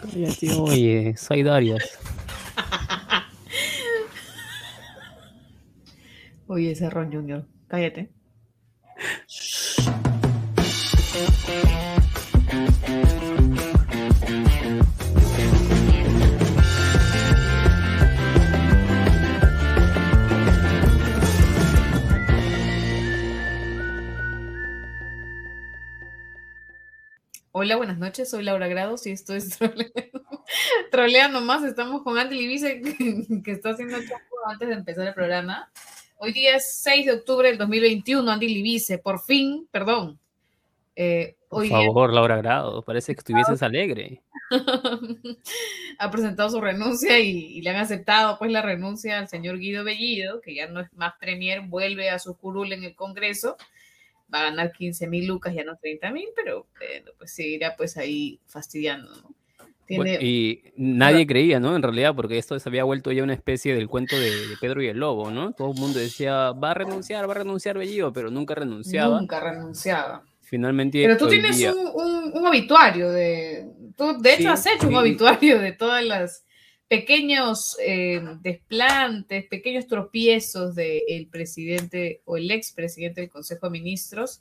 Cállate, oye, soy Darius. Oye, ese Ron Junior, cállate. Hola, buenas noches, soy Laura Grados y esto es Troleando, Más. Estamos con Andy Libice, que, está haciendo el antes de empezar el programa. Hoy día es 6 de octubre del 2021, Andy Libice, por fin, perdón. Eh, por favor, Laura Grado, parece que estuvieses alegre. ha presentado su renuncia y, le han aceptado pues la renuncia al señor Guido Bellido, que ya no es más premier, vuelve a su curul en el Congreso va a ganar 15 mil lucas, ya no 30 mil, pero pues seguirá pues ahí fastidiando, ¿no? y nadie creía, ¿no? En realidad, porque esto se había vuelto ya una especie del cuento de, Pedro y el Lobo, ¿no? Todo el mundo decía, va a renunciar, va a renunciar Bellido, pero nunca renunciaba. Nunca renunciaba. Finalmente. Pero tú tienes un, un, obituario de. Tú, de hecho, has hecho un obituario de todas las pequeños eh, desplantes, pequeños tropiezos del presidente o el expresidente del Consejo de Ministros.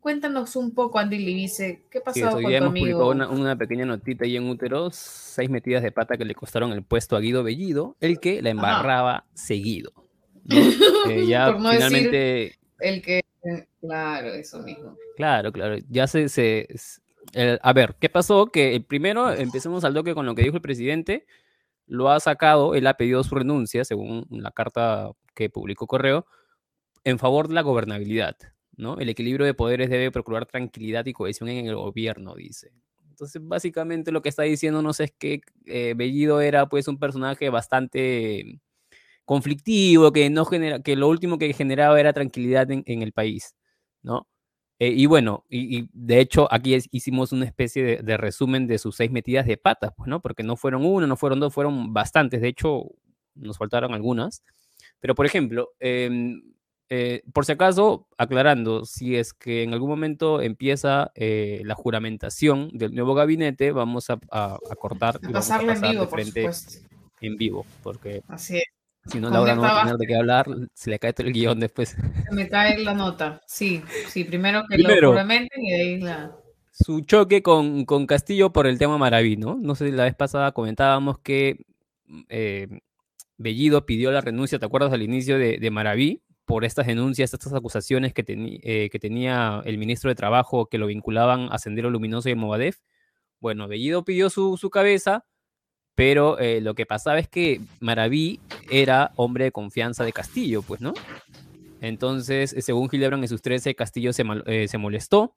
Cuéntanos un poco, Andy Libice, ¿qué pasó con tu amigo? Una, una, pequeña notita ahí en útero, seis metidas de pata que le costaron el puesto a Guido Bellido, el que la embarraba seguido. Eh, ya finalmente... el que, claro, eso mismo. Claro, claro, ya se... se a ver, ¿qué pasó? Que primero empecemos al toque con lo que dijo el presidente, lo ha sacado, él ha pedido su renuncia, según la carta que publicó Correo, en favor de la gobernabilidad, ¿no? El equilibrio de poderes debe procurar tranquilidad y cohesión en el gobierno, dice. Entonces, básicamente lo que está diciéndonos es que eh, Bellido era pues un personaje bastante conflictivo, que, no genera, que lo último que generaba era tranquilidad en, en el país, ¿no? Eh, y bueno, y, de hecho aquí hicimos una especie de, resumen de sus seis metidas de patas, pues, ¿no? Porque no fueron una, no fueron dos, fueron bastantes. De hecho, nos faltaron algunas. Pero, por ejemplo, em, eh, por si acaso, aclarando, si es que en algún momento empieza eh, la juramentación del nuevo gabinete, vamos a, cortar y pasarlo en vivo, frente en vivo, porque Así es. Si no, Laura no va a tener de qué hablar, se le cae todo el guion después. Se me cae la nota. Sí, sí, primero que lo juramenten y de ahí la. Su choque con, con, Castillo por el tema Maraví, ¿no? No sé, la vez pasada comentábamos que eh, Bellido pidió la renuncia, ¿te acuerdas al inicio de, de Maraví? Por estas denuncias, estas acusaciones que, eh, que tenía el ministro de Trabajo que lo vinculaban a Sendero Luminoso y Movadef. Bueno, Bellido pidió su, su cabeza, pero eh, lo que pasaba es que Maraví era hombre de confianza de Castillo, pues, ¿no? Entonces, eh, según Gilebran en sus 13, Castillo se, eh, se molestó,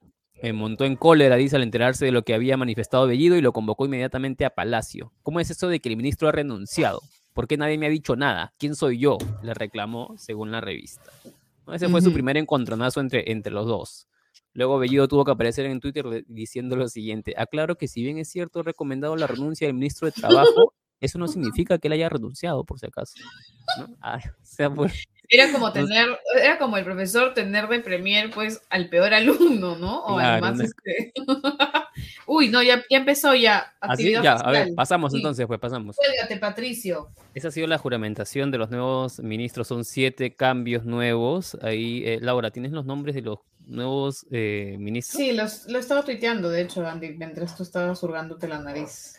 montó en cólera, dice, al enterarse de lo que había manifestado Bellido y lo convocó inmediatamente a Palacio. ¿Cómo es eso de que el ministro ha renunciado? ¿Por qué nadie me ha dicho nada? ¿Quién soy yo? Le reclamó, según la revista. Ese fue su primer encontronazo entre, entre los dos. Luego Bellido tuvo que aparecer en Twitter diciendo lo siguiente, aclaro que si bien es cierto he recomendado la renuncia del ministro de Trabajo, eso no significa que él haya renunciado, por si acaso. Era como tener, era como el profesor tener de premier, pues, al peor alumno, ¿no? O además, este... Uy, no, ya, empezó ya. Así, ya, a ver, pasamos entonces, pues pasamos. Cuélgate, Patricio. Esa ha sido la juramentación de los nuevos ministros, son siete cambios nuevos. Ahí, eh, Laura, ¿tienes los nombres de los nuevos eh, ministros? Sí, los, lo estaba tuiteando, de hecho, Andy, mientras tú estabas hurgándote la nariz.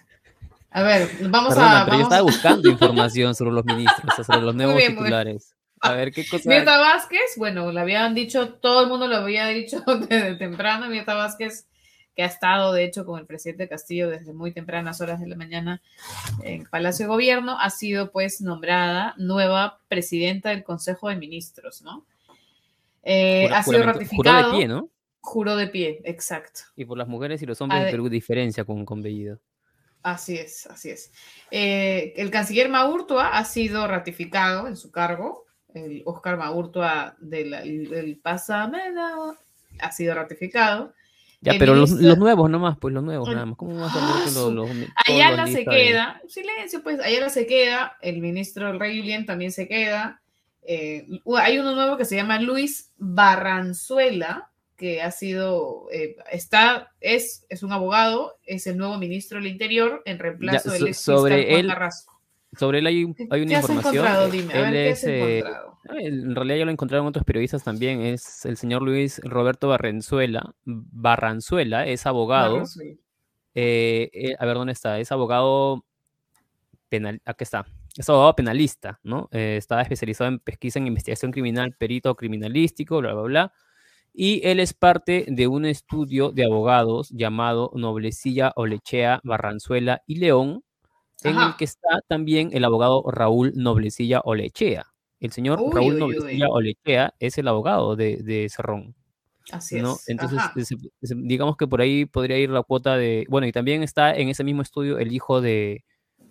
A ver, vamos a. Pero yo estaba buscando información sobre los ministros, sobre los nuevos titulares. A ver qué cosa. Mirta Vázquez, bueno, le habían dicho, todo el mundo lo había dicho desde temprano. Mirta Vázquez, que ha estado, de hecho, con el presidente Castillo desde muy tempranas horas de la mañana en Palacio de Gobierno, ha sido pues nombrada nueva presidenta del Consejo de Ministros, ¿no? Eh, ha sido ratificado. Juró de pie, ¿no? Juró de pie, exacto. Y por las mujeres y los hombres, pero diferencia con, con Bellido. Así es, así es. Eh, el canciller Maurtua ha sido ratificado en su cargo. El Oscar Maurtua del, del Pasamena ha sido ratificado. Ya, pero los, nuevos nomás, pues los nuevos nada más. ¿Cómo vas a ver los, los, Ayala se queda, silencio, pues Ayala se queda, el ministro del Rey Julián también se queda. Eh, hay uno nuevo que se llama Luis Barranzuela, que ha sido, eh, está, es, es un abogado, es el nuevo ministro del Interior en reemplazo del ex sobre él, Sobre él hay, hay una información. Dime, a ver, ¿qué has eh, en realidad ya lo encontraron otros periodistas también. Es el señor Luis Roberto Barrenzuela. Barranzuela es abogado. Eh, a ver, ¿dónde está? Es abogado penal. Aquí está es abogado penalista, ¿no? Eh, estaba especializado en pesquisa en investigación criminal, perito criminalístico, bla, bla, bla. Y él es parte de un estudio de abogados llamado Noblecilla, Olechea, Barranzuela y León, en el que está también el abogado Raúl Noblecilla Olechea. El señor Raúl Noblecilla Olechea es el abogado de, Cerrón. Así ¿no? es. Entonces, digamos que por ahí podría ir la cuota de. Bueno, y también está en ese mismo estudio el hijo de,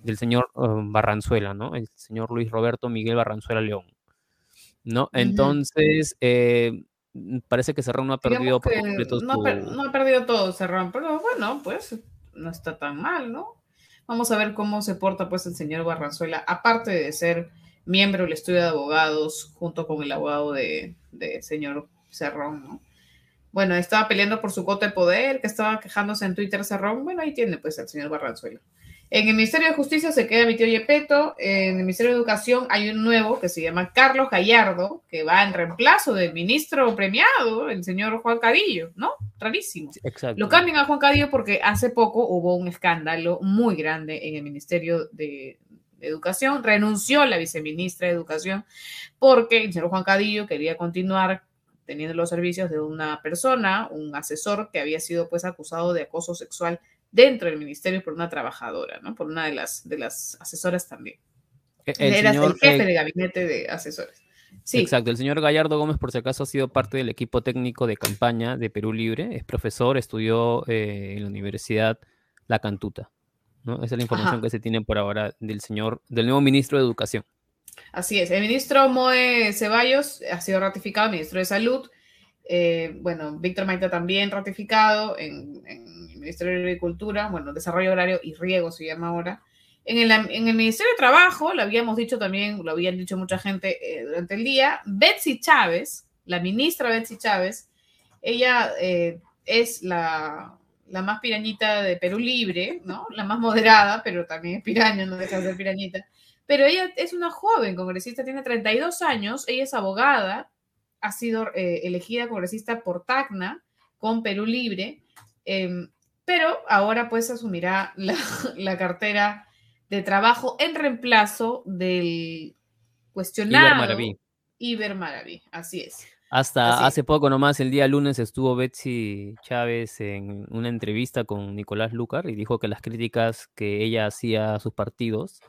del señor um, Barranzuela, ¿no? El señor Luis Roberto Miguel Barranzuela León, ¿no? Entonces, eh, parece que Serrón no ha perdido por completo no, no, ha perdido todo Serrón, pero bueno, pues no está tan mal, ¿no? Vamos a ver cómo se porta pues el señor Barranzuela, aparte de ser miembro del estudio de abogados junto con el abogado de, de señor Serrón, ¿no? Bueno, estaba peleando por su cuota de poder, que estaba quejándose en Twitter Serrón, bueno, ahí tiene pues el señor Barranzuela. En el Ministerio de Justicia se queda mi tío Yepeto. En el Ministerio de Educación hay un nuevo que se llama Carlos Gallardo, que va en reemplazo del ministro premiado, el señor Juan Cadillo, ¿no? Rarísimo. Exacto. Lo cambian a Juan Cadillo porque hace poco hubo un escándalo muy grande en el Ministerio de, Educación. Renunció la viceministra de Educación porque el señor Juan Cadillo quería continuar teniendo los servicios de una persona, un asesor que había sido pues acusado de acoso sexual dentro del ministerio por una trabajadora, ¿no? Por una de las, de las asesoras también. E, el Era el jefe de gabinete de asesores. Sí. Exacto, el señor Gallardo Gómez, por si acaso, ha sido parte del equipo técnico de campaña de Perú Libre, es profesor, estudió eh, en la Universidad La Cantuta. ¿no? Esa es la información que se tiene por ahora del señor, del nuevo ministro de Educación. Así es, el ministro Moe Ceballos ha sido ratificado, ministro de Salud. Eh, bueno, Víctor Maita también ratificado en Ministerio de Agricultura, bueno, Desarrollo Horario y Riego se llama ahora. En el, en el Ministerio de Trabajo, lo habíamos dicho también, lo habían dicho mucha gente eh, durante el día, Betsy Chávez, la ministra Betsy Chávez, ella eh, es la, la, más pirañita de Perú Libre, ¿no? La más moderada, pero también es piraña, no deja de ser pirañita. Pero ella es una joven congresista, tiene 32 años, ella es abogada, ha sido eh, elegida congresista por Tacna con Perú Libre. Em, pero ahora pues asumirá la, cartera de trabajo en reemplazo del cuestionado Iber Maraví. Iber Maraví, así es. Hasta hace poco nomás, el día lunes, estuvo Betsy Chávez en una entrevista con Nicolás Lucar y dijo que las críticas que ella hacía a sus partidos,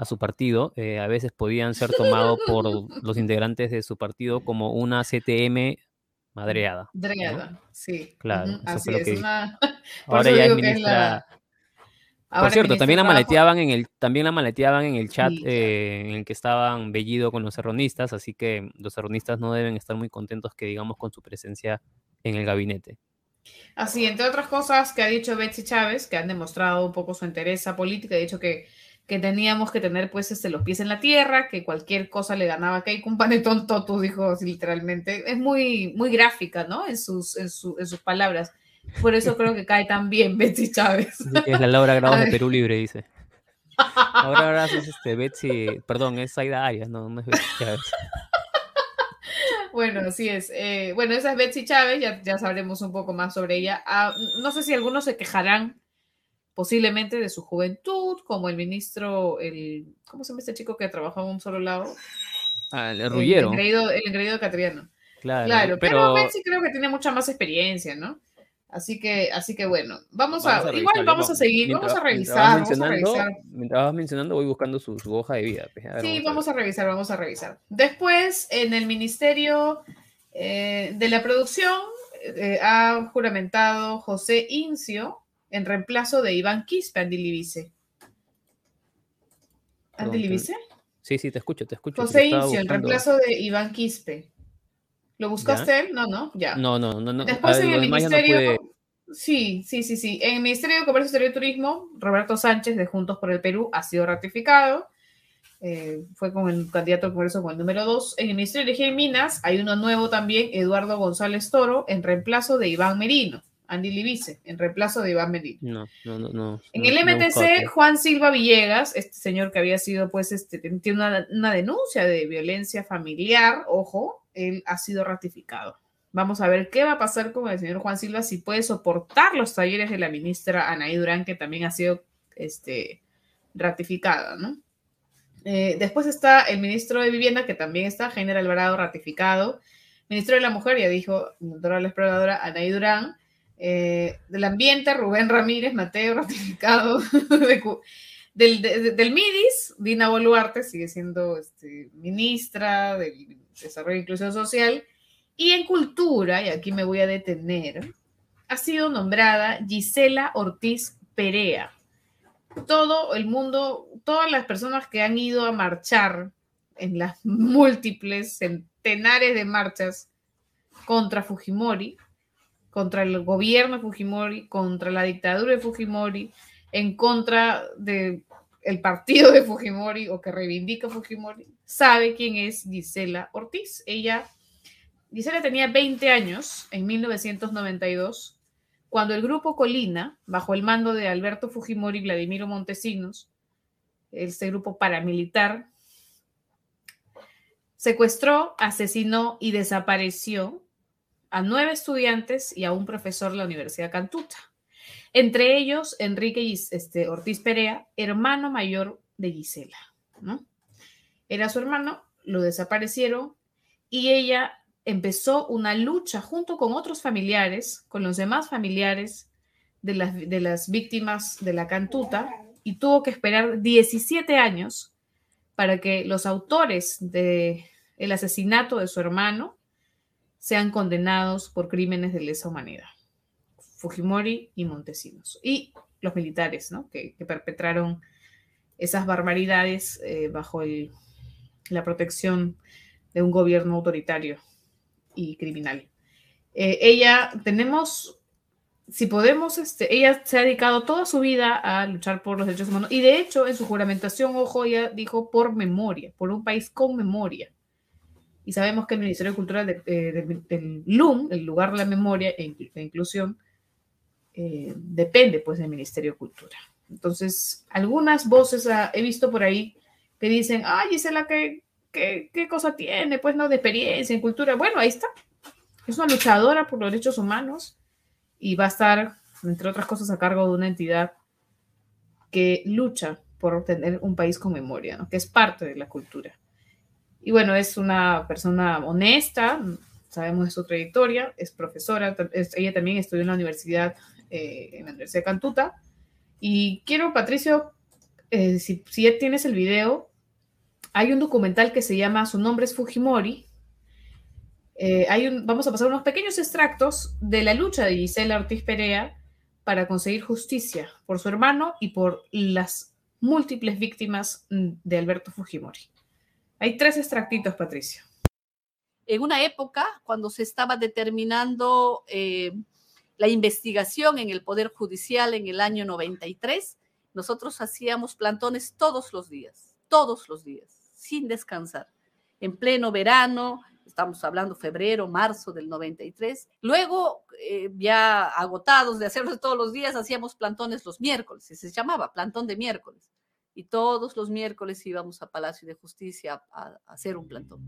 a su partido, eh, a veces podían ser tomados por los integrantes de su partido como una CTM madreada. Madreada, sí. Claro, así es. Ahora ya es ministra. Por cierto, también la maleteaban en el, también la maleteaban en el chat eh, en el que estaban Bellido con los serronistas, así que los serronistas no deben estar muy contentos que digamos con su presencia en el gabinete. Así, entre otras cosas que ha dicho Betsy Chávez, que han demostrado un poco su interés política, ha dicho que que teníamos que tener pues este, los pies en la tierra, que cualquier cosa le ganaba a un panetón toto, dijo literalmente. Es muy, muy gráfica, ¿no? En sus, en, sus palabras. Por eso creo que cae tan bien Betsy Chávez. es la Laura Grados de Perú Libre, dice. Ahora, ahora es este, Betsy, perdón, es Aida Arias, no, no es Betsy Chávez. Bueno, así es. Eh, bueno, esa es Betsy Chávez, ya, ya sabremos un poco más sobre ella. Ah, no sé si algunos se quejarán posiblemente de su juventud, como el ministro, el, ¿cómo se llama este chico que trabajaba en un solo lado? Ah, el Rullero. El engreído, de Catriano. Claro, claro pero, pero sí creo que tiene mucha más experiencia, ¿no? Así que, así que bueno, vamos, a, igual vamos a seguir, vamos a revisar, vamos a revisar. Mientras vas mencionando, voy buscando su, hoja de vida. Pues, sí, vamos a, revisar, vamos a revisar. Después, en el Ministerio eh, de la Producción, eh, ha juramentado José Incio, en reemplazo de Iván Quispe, Andy Libice. ¿Andy Libice? Sí, sí, te escucho, te escucho. José Incio, en reemplazo de Iván Quispe. ¿Lo buscaste él? No, no, ya. No, no, no. Después en el Ministerio... Sí, sí, sí, sí. En el Ministerio de Comercio Exterior y Turismo, Roberto Sánchez de Juntos por el Perú ha sido ratificado. eh, fue con el candidato al Congreso con el número 2. En el Ministerio de Energía y Minas hay uno nuevo también, Eduardo González Toro, en reemplazo de Iván Merino. Andy Libice, en reemplazo de Iván Merino. No, no, no. no en el MTC, Juan Silva Villegas, este señor que había sido, pues, este, tiene una, una denuncia de violencia familiar, ojo, él ha sido ratificado. Vamos a ver qué va a pasar con el señor Juan Silva, si puede soportar los talleres de la ministra Anaí Durán, que también ha sido este, ratificada, ¿no? Eh, después está el ministro de Vivienda, que también está, General Alvarado, ratificado. Ministro de la Mujer, ya dijo, doctora la exploradora, Anaí Durán. Eh, del Ambiente, Rubén Ramírez, Mateo, ratificado. del, del, MIDIS, Dina Boluarte, sigue siendo este, ministra del Desarrollo e Inclusión Social. Y en Cultura, y aquí me voy a detener, ha sido nombrada Gisela Ortiz Perea todo el mundo, todas las personas que han ido a marchar en las múltiples centenares de marchas contra Fujimori, contra el gobierno de Fujimori, contra la dictadura de Fujimori, en contra del el partido de Fujimori o que reivindica Fujimori, sabe quién es Gisela Ortiz. Ella, Gisela tenía 20 años en 1992 cuando el grupo Colina, bajo el mando de Alberto Fujimori y Vladimiro Montesinos, este grupo paramilitar, secuestró, asesinó y desapareció a nueve estudiantes y a un profesor de la Universidad Cantuta. Entre ellos, Enrique este, Ortiz Perea, hermano mayor de Gisela. ¿no? Era su hermano, lo desaparecieron y ella empezó una lucha junto con otros familiares, con los demás familiares de las, víctimas de la cantuta, y tuvo que esperar 17 años para que los autores del el asesinato de su hermano sean condenados por crímenes de lesa humanidad. Fujimori y Montesinos. Y los militares, ¿no? Que, perpetraron esas barbaridades eh, bajo la protección de un gobierno autoritario y criminal. Eh, ella, tenemos, si podemos, este, ella se ha dedicado toda su vida a luchar por los derechos humanos y de hecho en su juramentación, ojo, ella dijo por memoria, por un país con memoria. Y sabemos que el Ministerio de Cultura eh, del, LUM, el lugar de la memoria e, e inclusión, eh, depende pues del Ministerio de Cultura. Entonces, algunas voces he visto por ahí que dicen, ay, la que ¿qué, cosa tiene? Pues no, de experiencia en cultura. Bueno, ahí está. Es una luchadora por los derechos humanos y va a estar, entre otras cosas, a cargo de una entidad que lucha por obtener un país con memoria, ¿no? que es parte de la cultura. Y bueno, es una persona honesta, sabemos de su trayectoria, es profesora, ella también estudió en la universidad, eh, en la Universidad de Cantuta. Y quiero, Patricio, eh, si, si ya tienes el video, hay un documental que se llama Su nombre es Fujimori. Eh, hay un, vamos a pasar unos pequeños extractos de la lucha de Gisela Ortiz Perea para conseguir justicia por su hermano y por las múltiples víctimas de Alberto Fujimori. Hay tres extractitos, Patricio. En una época, cuando se estaba determinando eh, la investigación en el Poder Judicial en el año 93, nosotros hacíamos plantones todos los días, todos los días sin descansar. En pleno verano, estamos hablando febrero, marzo del 93. Luego, eh, ya agotados de hacerlo todos los días, hacíamos plantones los miércoles, se llamaba plantón de miércoles. Y todos los miércoles íbamos a Palacio de Justicia a, hacer un plantón.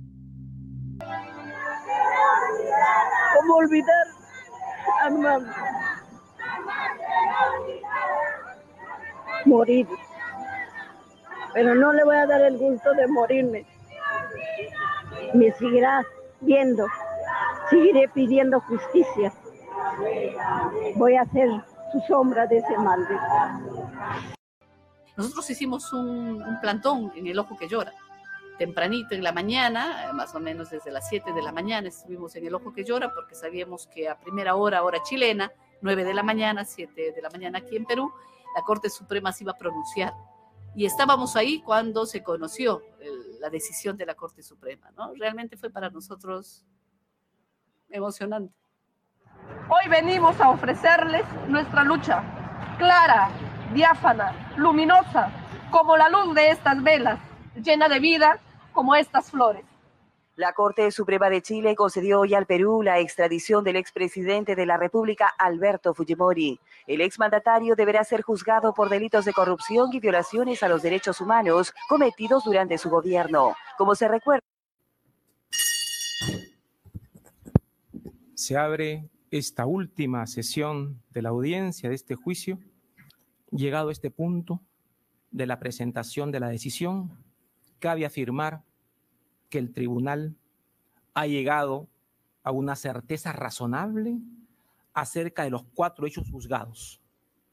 ¿Cómo olvidar a Morir pero no le voy a dar el gusto de morirme. Me seguirá viendo, seguiré pidiendo justicia. Voy a hacer su sombra de ese mal. Nosotros hicimos un, plantón en el ojo que llora tempranito en la mañana, más o menos desde las 7 de la mañana estuvimos en el Ojo que Llora porque sabíamos que a primera hora, hora chilena, 9 de la mañana, 7 de la mañana aquí en Perú, la Corte Suprema se iba a pronunciar y estábamos ahí cuando se conoció la decisión de la Corte Suprema, ¿no? Realmente fue para nosotros emocionante. Hoy venimos a ofrecerles nuestra lucha, clara, diáfana, luminosa, como la luz de estas velas, llena de vida como estas flores. La Corte Suprema de Chile concedió hoy al Perú la extradición del expresidente de la República, Alberto Fujimori. El exmandatario deberá ser juzgado por delitos de corrupción y violaciones a los derechos humanos cometidos durante su gobierno. Como se recuerda. Se abre esta última sesión de la audiencia de este juicio. Llegado a este punto de la presentación de la decisión, cabe afirmar que el tribunal ha llegado a una certeza razonable acerca de los cuatro hechos juzgados.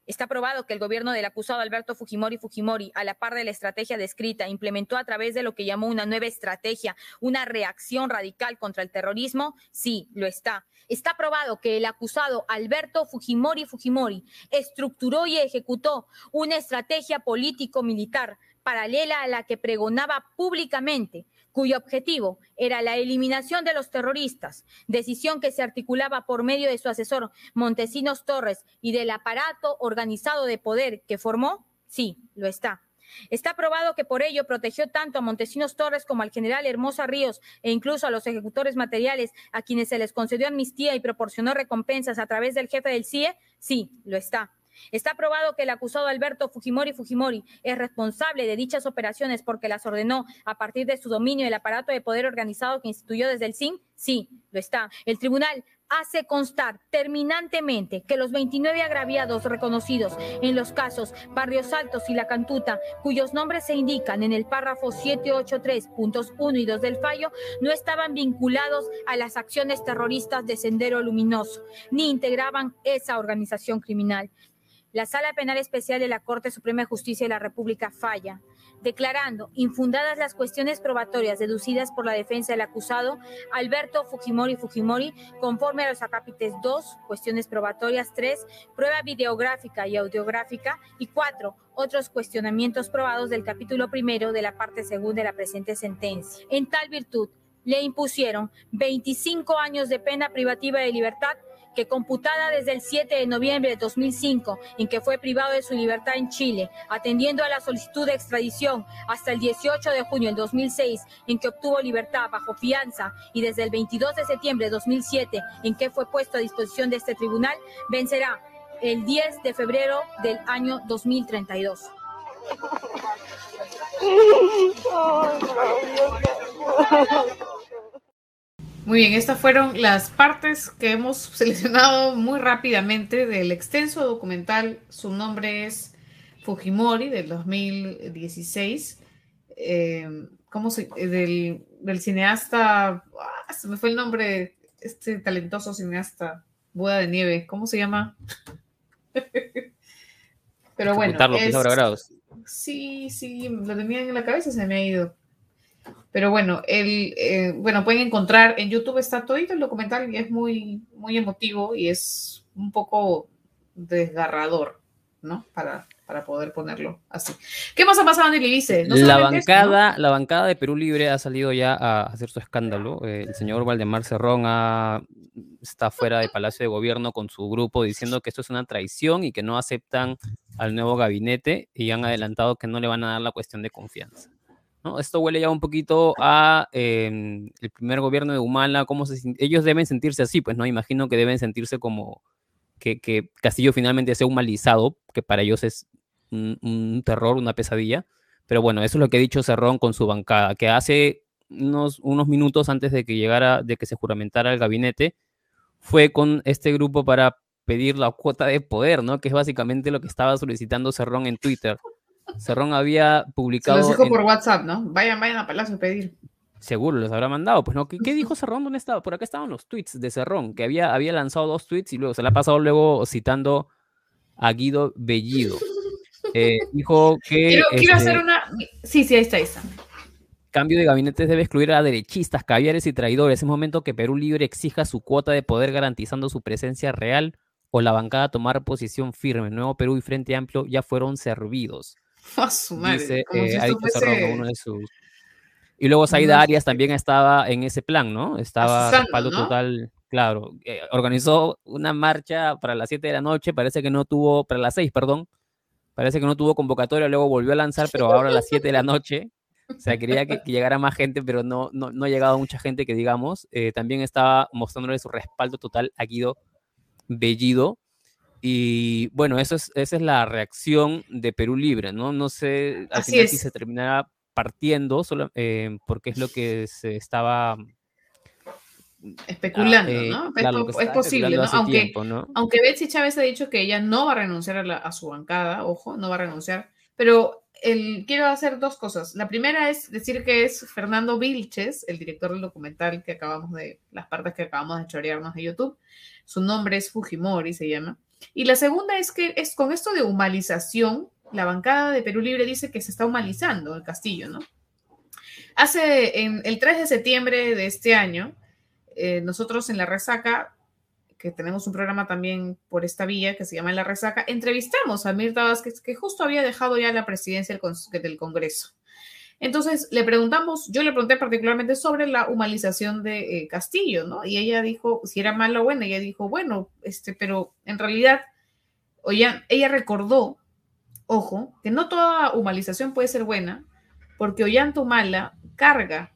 Está probado que el gobierno del acusado Alberto Fujimori Fujimori, a la par de la estrategia descrita, implementó a través de lo que llamó una nueva estrategia, una reacción radical contra el terrorismo. Sí, lo está. Está probado que el acusado Alberto Fujimori Fujimori estructuró y ejecutó una estrategia político-militar paralela a la que pregonaba públicamente cuyo objetivo era la eliminación de los terroristas, decisión que se articulaba por medio de su asesor Montesinos Torres y del aparato organizado de poder que formó? Sí, lo está. Está probado que por ello protegió tanto a Montesinos Torres como al general Hermosa Ríos e incluso a los ejecutores materiales a quienes se les concedió amnistía y proporcionó recompensas a través del jefe del CIE? Sí, lo está. Está probado que el acusado Alberto Fujimori Fujimori es responsable de dichas operaciones porque las ordenó a partir de su dominio del aparato de poder organizado que instituyó desde el SIN. Sí, lo está. El tribunal hace constar terminantemente que los 29 agraviados reconocidos en los casos Barrios Altos y La Cantuta, cuyos nombres se indican en el párrafo 783.1 y 2 del fallo, no estaban vinculados a las acciones terroristas de Sendero Luminoso, ni integraban esa organización criminal. La Sala Penal Especial de la Corte Suprema de Justicia de la República falla, declarando infundadas las cuestiones probatorias deducidas por la defensa del acusado Alberto Fujimori Fujimori, conforme a los acápites 2, cuestiones probatorias 3, prueba videográfica y audiográfica y 4, otros cuestionamientos probados del capítulo primero de la parte segunda de la presente sentencia. En tal virtud, le impusieron 25 años de pena privativa de libertad que computada desde el 7 de noviembre de 2005, en que fue privado de su libertad en Chile, atendiendo a la solicitud de extradición hasta el 18 de junio del 2006, en que obtuvo libertad bajo fianza, y desde el 22 de septiembre de 2007, en que fue puesto a disposición de este tribunal, vencerá el 10 de febrero del año 2032. Muy bien, estas fueron las partes que hemos seleccionado muy rápidamente del extenso documental. Su nombre es Fujimori del 2016. Eh, ¿Cómo se, eh, del, del cineasta? Ah, se me fue el nombre, este talentoso cineasta, Buda de Nieve. ¿Cómo se llama? Pero bueno. Es, sí, sí, lo tenía en la cabeza, se me ha ido. Pero bueno, el, eh, bueno, pueden encontrar en YouTube está todo el documental y es muy, muy emotivo y es un poco desgarrador, ¿no? Para, para poder ponerlo así. ¿Qué más ha pasado en el IBICE? la, bancada, la bancada de Perú Libre ha salido ya a hacer su escándalo. Eh, el señor Valdemar Cerrón está fuera del Palacio de Gobierno con su grupo diciendo que esto es una traición y que no aceptan al nuevo gabinete y han adelantado que no le van a dar la cuestión de confianza. Esto huele ya un poquito a em, el primer gobierno de Humala, cómo se, ellos deben sentirse así, pues no, imagino que deben sentirse como que, Castillo finalmente sea humanizado, que para ellos es un, terror, una pesadilla, pero bueno, eso es lo que ha dicho Cerrón con su bancada, que hace unos, unos minutos antes de que llegara, de que se juramentara el gabinete, fue con este grupo para pedir la cuota de poder, ¿no? Que es básicamente lo que estaba solicitando Cerrón en Twitter. Cerrón había publicado. Se los dijo por WhatsApp, ¿no? Vayan, vayan a Palacio a pedir. Seguro, los habrá mandado. Pues no, ¿qué, dijo Cerrón? ¿Dónde estaba? Por acá estaban los tweets de Cerrón, que había, había lanzado dos tweets y luego se la ha pasado luego citando a Guido Bellido. Eh, dijo que. Quiero, hacer este una. Sí, sí, ahí está, ahí está. Cambio de gabinete debe excluir a derechistas, caviares y traidores. Es momento que Perú Libre exija su cuota de poder garantizando su presencia real o la bancada tomar posición firme. Nuevo Perú y Frente Amplio ya fueron servidos. Dice, eh, uno de sus... Y luego Saida Arias también estaba en ese plan, ¿no? Estaba respaldo total, claro. Eh, organizó una marcha para las 7 de la noche, parece que no tuvo, para las 6, perdón. Parece que no tuvo convocatoria, luego volvió a lanzar, pero ahora a las 7 de la noche O sea, quería que, que llegara más gente, pero no, no, no ha llegado mucha gente que digamos. Eh, también estaba mostrándole su respaldo total a Guido Bellido. Y bueno, eso es, esa es la reacción de Perú Libre, ¿no? No sé al Así final es. si se terminará partiendo, solo, eh, porque es lo que se estaba Especulando, eh, ¿no? Es claro, posible, ¿no? Aunque, tiempo, ¿no? aunque Betsy Chávez ha dicho que ella no va a renunciar a, la- a su bancada, ojo, no va a renunciar, pero el, quiero hacer dos cosas. La primera es decir que es Fernando Vilches, el director del documental que acabamos de, las partes que acabamos de chorearnos de YouTube. Su nombre es Fujimori, se llama. Y la segunda es que es con esto de humanización, la bancada de Perú Libre dice que se está humanizando el castillo, ¿no? Hace en, el 3 de septiembre de este año, eh, nosotros en La Resaca, que tenemos un programa también por esta vía que se llama La Resaca, entrevistamos a Mirta Vázquez, que justo había dejado ya la presidencia del, Congreso. Entonces le preguntamos, yo le pregunté particularmente sobre la humanización de eh, Castillo, ¿no? Y ella dijo, si era mala o buena, ella dijo, bueno, este, pero en realidad, oye, ella recordó, ojo, que no toda humanización puede ser buena, porque Ollanta Humala carga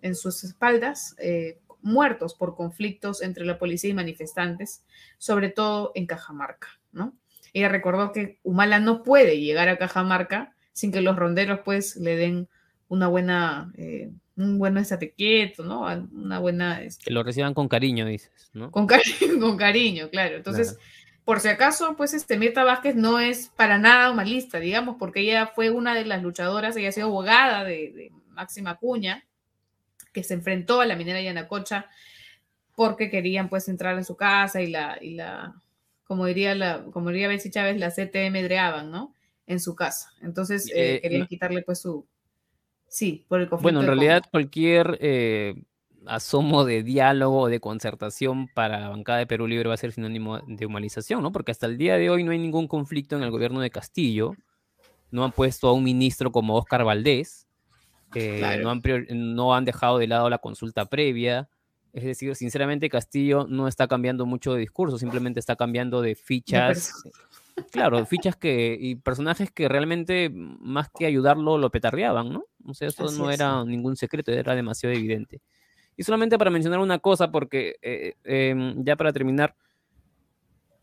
en sus espaldas eh, muertos por conflictos entre la policía y manifestantes, sobre todo en Cajamarca, ¿no? Ella recordó que Humala no puede llegar a Cajamarca sin que los ronderos pues le den una buena, eh, un buen estate quieto, ¿no? Una buena... este, Que lo reciban con cariño, dices, ¿no? con, cari- con cariño, claro. Entonces, Claro. por si acaso, pues este Mirta Vázquez no es para nada humanista, digamos, porque ella fue una de las luchadoras, ella ha sido abogada de, de Máxima Cuña, que se enfrentó a la minera Yanacocha porque querían pues entrar en su casa y la, y la como diría la, como diría Betsy Chávez, la CTM dreaban, ¿no? En su casa. Entonces eh, Eh, querían no- quitarle pues su, sí, por el conflicto. Bueno, en realidad Congo. cualquier eh, asomo de diálogo o de concertación para la bancada de Perú Libre va a ser sinónimo de humanización, ¿no? Porque hasta el día de hoy no hay ningún conflicto en el gobierno de Castillo. No han puesto a un ministro como Óscar Valdés. eh, Claro. no, han no dejado de lado la consulta previa. Es decir, sinceramente Castillo no está cambiando mucho de discurso, simplemente está cambiando de fichas. Claro, fichas que y personajes que realmente más que ayudarlo lo petardeaban, ¿no? O sea, eso Así no es. era ningún secreto, era demasiado evidente. Y solamente para mencionar una cosa, porque eh, em, ya para terminar,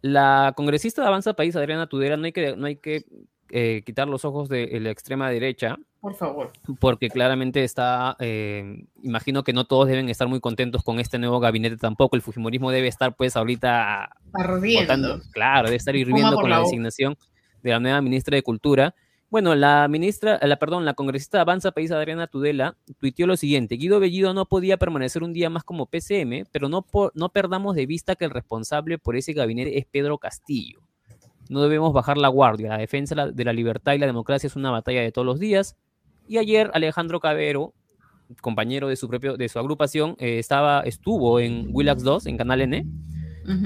la congresista de Avanza País, Adriana Tudela, no hay que, no hay que eh, quitar los ojos de la extrema derecha, Por favor. porque claramente está, eh, imagino que no todos deben estar muy contentos con este nuevo gabinete tampoco. El Fujimorismo debe estar pues ahorita Ardiendo. claro, debe estar hirviendo por con la la designación de la nueva ministra de Cultura. Bueno, la ministra, la, perdón, la congresista de Avanza País Adriana Tudela tuiteó lo siguiente: Guido Bellido no podía permanecer un día más como PCM, pero no, po- no perdamos de vista que el responsable por ese gabinete es Pedro Castillo. No debemos bajar la guardia. La defensa de la libertad y la democracia es una batalla de todos los días. Y ayer Alejandro Cabero, compañero de su propio, de su agrupación, eh, estaba, estuvo en Willax 2, en Canal N,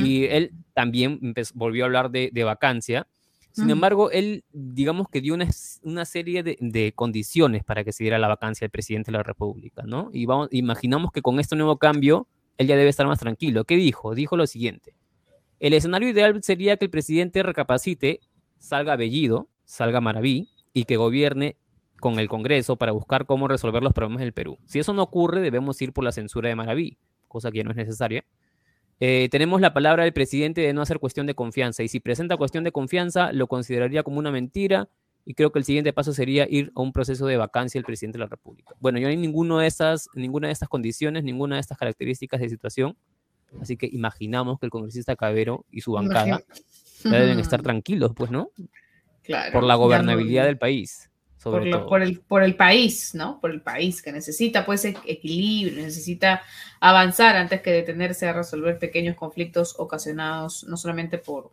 y él también empezó- volvió a hablar de, de vacancia. Sin embargo, él, digamos que dio una, una serie de, de condiciones para que se diera la vacancia del presidente de la República, ¿no? Y vamos, imaginamos que con este nuevo cambio, él ya debe estar más tranquilo. ¿Qué dijo? Dijo lo siguiente. El escenario ideal sería que el presidente recapacite, salga Bellido, salga Maraví, y que gobierne con el Congreso para buscar cómo resolver los problemas del Perú. Si eso no ocurre, debemos ir por la censura de Maraví, cosa que no es necesaria. Eh, tenemos la palabra del presidente de no hacer cuestión de confianza y si presenta cuestión de confianza lo consideraría como una mentira y creo que el siguiente paso sería ir a un proceso de vacancia del presidente de la República. Bueno, yo no hay ninguno de estas, ninguna de estas condiciones, ninguna de estas características de situación, así que imaginamos que el congresista Cabero y su bancada ya deben estar tranquilos, pues, ¿no? Claro, Por la ya no- gobernabilidad del país, sobre por, lo- todo. por el, por el país, ¿no? Por el país que necesita pues e- equilibrio, necesita avanzar antes que detenerse a resolver pequeños conflictos ocasionados no solamente por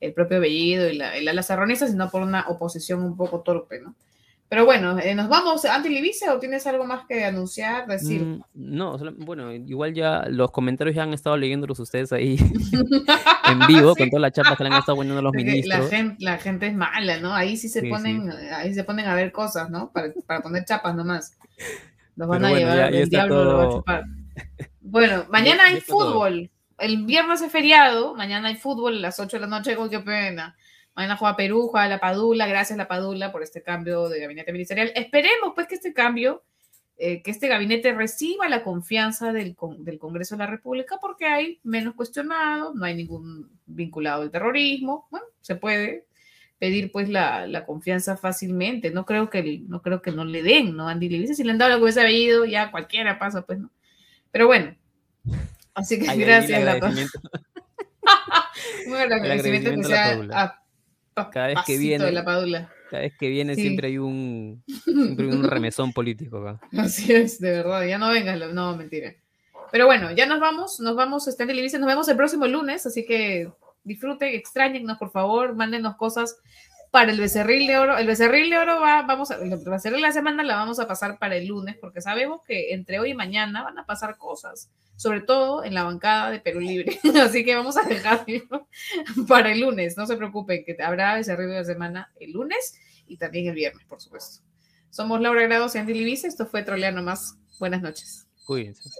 el propio Bellido y la, y la, la Serronista, sino por una oposición un poco torpe, ¿no? Pero bueno, eh, ¿nos vamos ante Ibiza o tienes algo más que anunciar, decir? Mm, no, bueno, igual ya los comentarios ya han estado leyéndolos ustedes ahí en vivo, Sí. con todas las chapas que le han estado poniendo los Porque La ministros. gente, la gente es mala, ¿no? Ahí sí se Sí, ponen, ahí se ponen a ver cosas, ¿no? Para, para poner chapas nomás. Los van Pero a bueno, llevar, ya- el diablo lo va a chupar. Bueno, mañana ya hay todo. fútbol. El viernes es feriado, mañana hay fútbol a las 8 de la noche, uy, qué pena. Mañana juega Perú, juega la Padula. Gracias la Padula por este cambio de gabinete ministerial. Esperemos pues que este cambio, eh, que este gabinete reciba la confianza del, del Congreso de la República porque hay menos cuestionados, no hay ningún vinculado al terrorismo. Bueno, se puede pedir pues la, la, confianza fácilmente. No creo que no creo que no le den, ¿no? Andy le dice si le han dado lo que hubiese habido, ya cualquiera pasa, pues, ¿no? Pero bueno. Así que Ay, gracias. el La, agradecimiento. El agradecimiento agradecimiento a Cada vez que viene- de la Padula. Cada vez que viene Sí. siempre hay un siempre hay un remesón político acá. Así es, de verdad. Ya no vengas, no, mentira. Pero bueno, ya nos vamos, nos vamos, Televisa, nos vemos el próximo lunes, así que disfruten, extrañennos, por favor, mándenos cosas para el becerril de oro. El becerril de oro va, vamos a, el becerril de la semana la vamos a pasar para el lunes, porque sabemos que entre hoy y mañana van a pasar cosas, sobre todo en la bancada de Perú Libre. Así que vamos a dejarlo para el lunes, no se preocupen, que habrá becerril de la semana el lunes y también el viernes, por supuesto. Somos Laura Grados y Andy Livisa, esto fue Troleano Más. Buenas noches. Cuídense.